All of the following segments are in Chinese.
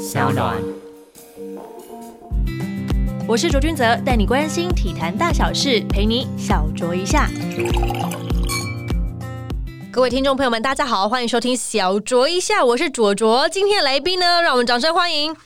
小暖。我是卓君泽，带你关心体坛大小事，陪你小酌一下。各位听众朋友们，大家好，欢迎收听小酌一下，我是卓卓。今天的来宾呢，让我们掌声欢迎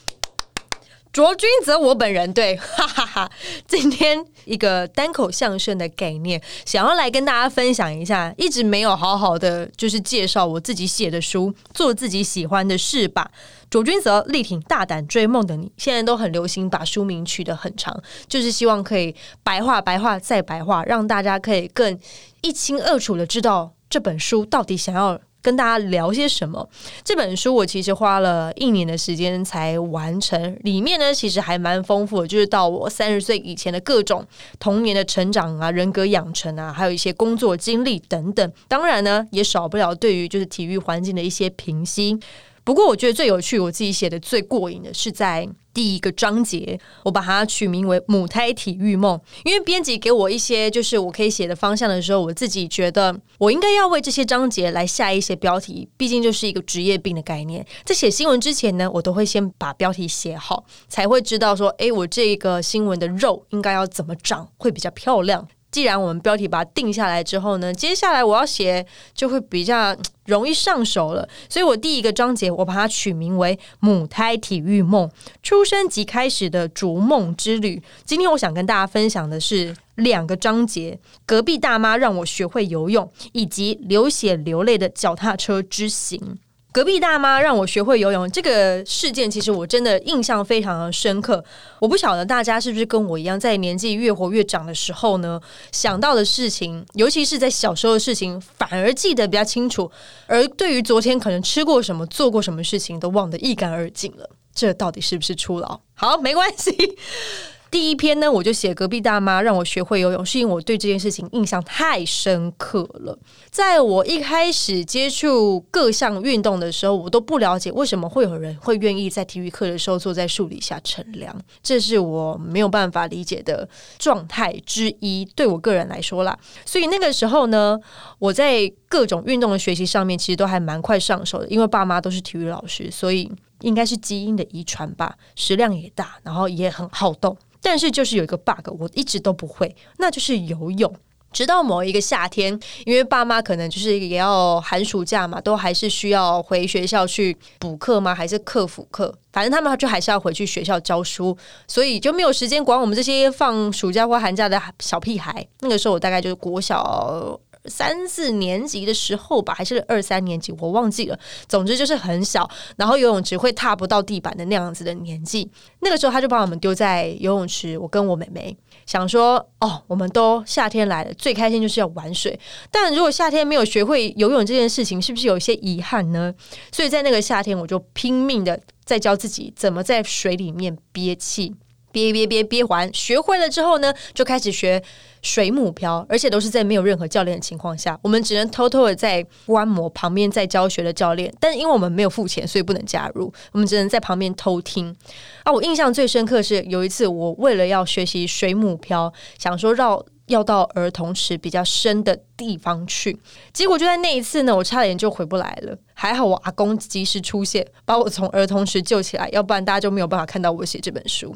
卓君泽，我本人。对，哈哈哈。今天一个单口相声的概念，想要来跟大家分享一下，一直没有好好的就是介绍我自己写的书，做自己喜欢的事吧。卓君泽力挺大胆追梦的你，现在都很流行把书名取得很长，就是希望可以白话白话再白话，让大家可以更一清二楚的知道。这本书到底想要跟大家聊些什么？这本书我其实花了一年的时间才完成，里面呢其实还蛮丰富的，就是到我三十岁以前的各种童年的成长啊、人格养成啊，还有一些工作经历等等。当然呢，也少不了对于就是体育环境的一些评析。不过我觉得最有趣，我自己写的最过瘾的是在。第一个章节，我把它取名为“母胎体育梦”，因为编辑给我一些就是我可以写的方向的时候，我自己觉得我应该要为这些章节来下一些标题，毕竟就是一个职业病的概念。在写新闻之前呢，我都会先把标题写好，才会知道说，哎，我这个新闻的肉应该要怎么长会比较漂亮。既然我们标题把它定下来之后呢，接下来我要写就会比较容易上手了。所以我第一个章节我把它取名为“母胎体育梦”，出生即开始的逐梦之旅。今天我想跟大家分享的是两个章节：隔壁大妈让我学会游泳，以及流血流泪的脚踏车之行。隔壁大妈让我学会游泳这个事件，其实我真的印象非常的深刻。我不晓得大家是不是跟我一样，在年纪越活越长的时候呢，想到的事情，尤其是在小时候的事情，反而记得比较清楚，而对于昨天可能吃过什么、做过什么事情，都忘得一干二净了。这到底是不是初老？好，没关系。第一篇呢，我就写隔壁大妈让我学会游泳，是因为我对这件事情印象太深刻了。在我一开始接触各项运动的时候，我都不了解为什么会有人会愿意在体育课的时候坐在树底下乘凉，这是我没有办法理解的状态之一。对我个人来说啦，所以那个时候呢，我在各种运动的学习上面其实都还蛮快上手的，因为爸妈都是体育老师，所以应该是基因的遗传吧，食量也大，然后也很好动。但是就是有一个 bug，我一直都不会，那就是游泳。直到某一个夏天，因为爸妈可能就是也要寒暑假嘛，都还是需要回学校去补课吗？还是课辅课？反正他们就还是要回去学校教书，所以就没有时间管我们这些放暑假或寒假的小屁孩。那个时候我大概就是国小。三四年级的时候吧，还是二三年级，我忘记了。总之就是很小，然后游泳池会踏不到地板的那样子的年纪。那个时候他就把我们丢在游泳池，我跟我妹妹想说：哦，我们都夏天来了，最开心就是要玩水。但如果夏天没有学会游泳这件事情，是不是有一些遗憾呢？所以在那个夏天，我就拼命的在教自己怎么在水里面憋气，憋憋憋憋完，学会了之后呢，就开始学。水母漂，而且都是在没有任何教练的情况下，我们只能偷偷的在观摩旁边在教学的教练，但因为我们没有付钱，所以不能加入，我们只能在旁边偷听。啊，我印象最深刻是有一次，我为了要学习水母漂，想说绕。要到儿童池比较深的地方去，结果就在那一次呢，我差点就回不来了。还好我阿公及时出现，把我从儿童时救起来，要不然大家就没有办法看到我写这本书。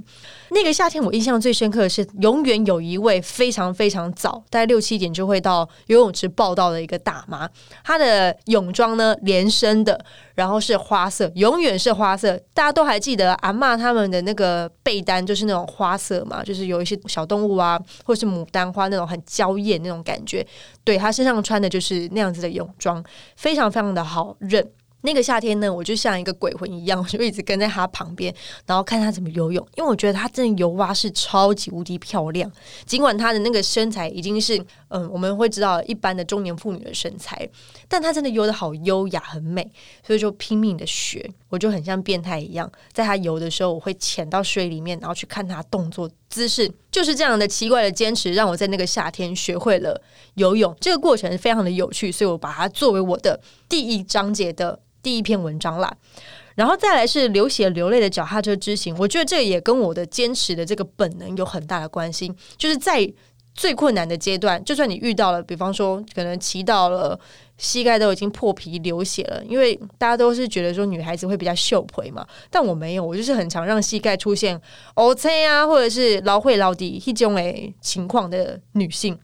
那个夏天，我印象最深刻的是，永远有一位非常非常早，大概六七点就会到游泳池报道的一个大妈，她的泳装呢连身的。然后是花色，永远是花色。大家都还记得阿妈他们的那个被单，就是那种花色嘛，就是有一些小动物啊，或是牡丹花那种很娇艳那种感觉。对他身上穿的就是那样子的泳装，非常非常的好认。那个夏天呢，我就像一个鬼魂一样，我就一直跟在他旁边，然后看他怎么游泳。因为我觉得他真的游蛙是超级无敌漂亮，尽管他的那个身材已经是嗯，我们会知道一般的中年妇女的身材，但她真的游的好优雅，很美，所以就拼命的学。我就很像变态一样，在她游的时候，我会潜到水里面，然后去看她动作姿势，就是这样的奇怪的坚持，让我在那个夏天学会了游泳。这个过程非常的有趣，所以我把它作为我的第一章节的。第一篇文章啦，然后再来是流血流泪的脚踏车之行，我觉得这也跟我的坚持的这个本能有很大的关系。就是在最困难的阶段，就算你遇到了，比方说可能骑到了膝盖都已经破皮流血了，因为大家都是觉得说女孩子会比较秀腿嘛，但我没有，我就是很常让膝盖出现 O C 啊，或者是劳会劳底一种诶情况的女性。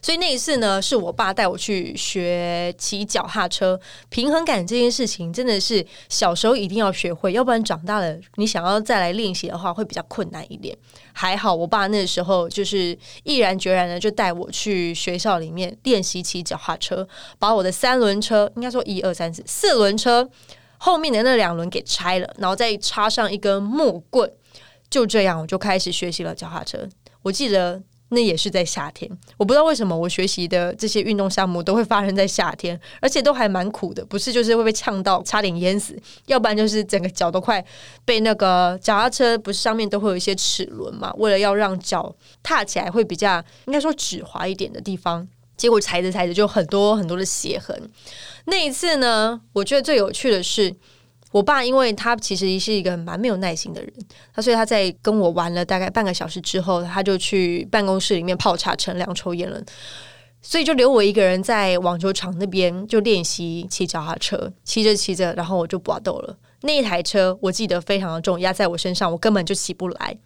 所以那一次呢，是我爸带我去学骑脚踏车，平衡感这件事情真的是小时候一定要学会，要不然长大了你想要再来练习的话会比较困难一点。还好我爸那时候就是毅然决然的就带我去学校里面练习骑脚踏车，把我的三轮车，应该说一二三四四轮车后面的那两轮给拆了，然后再插上一根木棍，就这样我就开始学习了脚踏车。我记得。那也是在夏天，我不知道为什么我学习的这些运动项目都会发生在夏天，而且都还蛮苦的，不是就是会被呛到差点淹死，要不然就是整个脚都快被那个脚踏车不是上面都会有一些齿轮嘛，为了要让脚踏起来会比较应该说止滑一点的地方，结果踩着踩着就很多很多的血痕。那一次呢，我觉得最有趣的是。我爸，因为他其实是一个蛮没有耐心的人，他所以他在跟我玩了大概半个小时之后，他就去办公室里面泡茶、乘凉、抽烟了，所以就留我一个人在网球场那边就练习骑脚踏车，骑着骑着，然后我就拔豆了。那一台车我记得非常的重，压在我身上，我根本就起不来，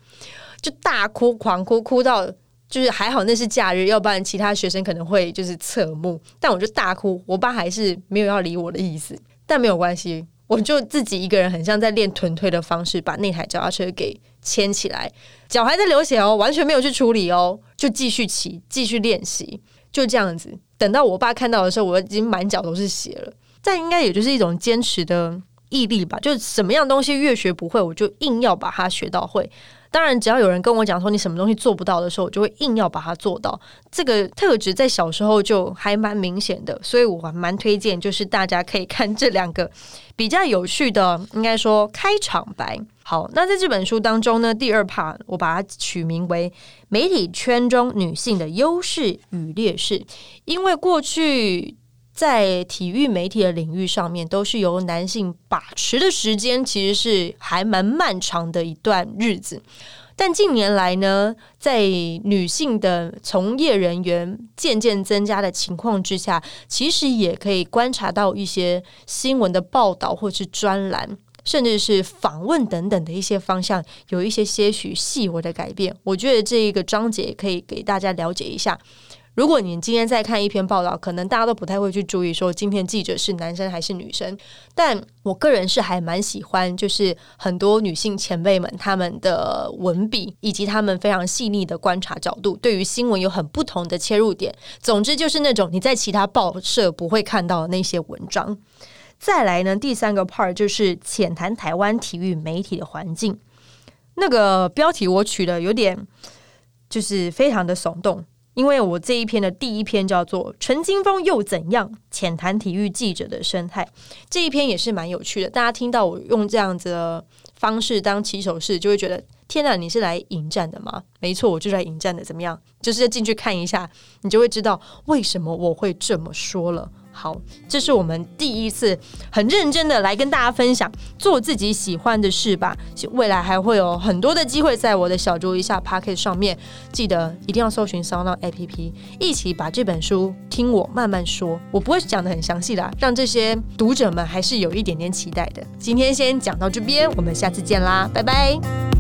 就大哭、狂哭，哭到就是还好那是假日，要不然其他学生可能会就是侧目，但我就大哭，我爸还是没有要理我的意思，但没有关系。我就自己一个人，很像在练臀推的方式，把那台脚踏车给牵起来，脚还在流血哦，完全没有去处理哦，就继续骑，继续练习，就这样子。等到我爸看到的时候，我已经满脚都是血了。但应该也就是一种坚持的毅力吧，就什么样东西越学不会，我就硬要把它学到会。当然，只要有人跟我讲说你什么东西做不到的时候，我就会硬要把它做到。这个特质在小时候就还蛮明显的，所以我还蛮推荐，就是大家可以看这两个比较有趣的，应该说开场白。好，那在这本书当中呢，第二 part 我把它取名为“媒体圈中女性的优势与劣势”，因为过去。在体育媒体的领域上面，都是由男性把持的时间，其实是还蛮漫长的一段日子。但近年来呢，在女性的从业人员渐渐增加的情况之下，其实也可以观察到一些新闻的报道，或是专栏，甚至是访问等等的一些方向，有一些些许细微的改变。我觉得这一个章节可以给大家了解一下。如果你今天在看一篇报道，可能大家都不太会去注意说今天记者是男生还是女生。但我个人是还蛮喜欢，就是很多女性前辈们他们的文笔以及他们非常细腻的观察角度，对于新闻有很不同的切入点。总之就是那种你在其他报社不会看到的那些文章。再来呢，第三个 part 就是浅谈台湾体育媒体的环境。那个标题我取的有点就是非常的耸动。因为我这一篇的第一篇叫做《陈金峰又怎样？浅谈体育记者的生态》，这一篇也是蛮有趣的。大家听到我用这样子的方式当起手式，就会觉得天哪，你是来迎战的吗？没错，我就是来迎战的。怎么样？就是进去看一下，你就会知道为什么我会这么说了。好，这是我们第一次很认真的来跟大家分享做自己喜欢的事吧。未来还会有很多的机会在我的小桌一下 p o c k e t 上面，记得一定要搜寻 Sound APP，一起把这本书听我慢慢说。我不会讲的很详细的，让这些读者们还是有一点点期待的。今天先讲到这边，我们下次见啦，拜拜。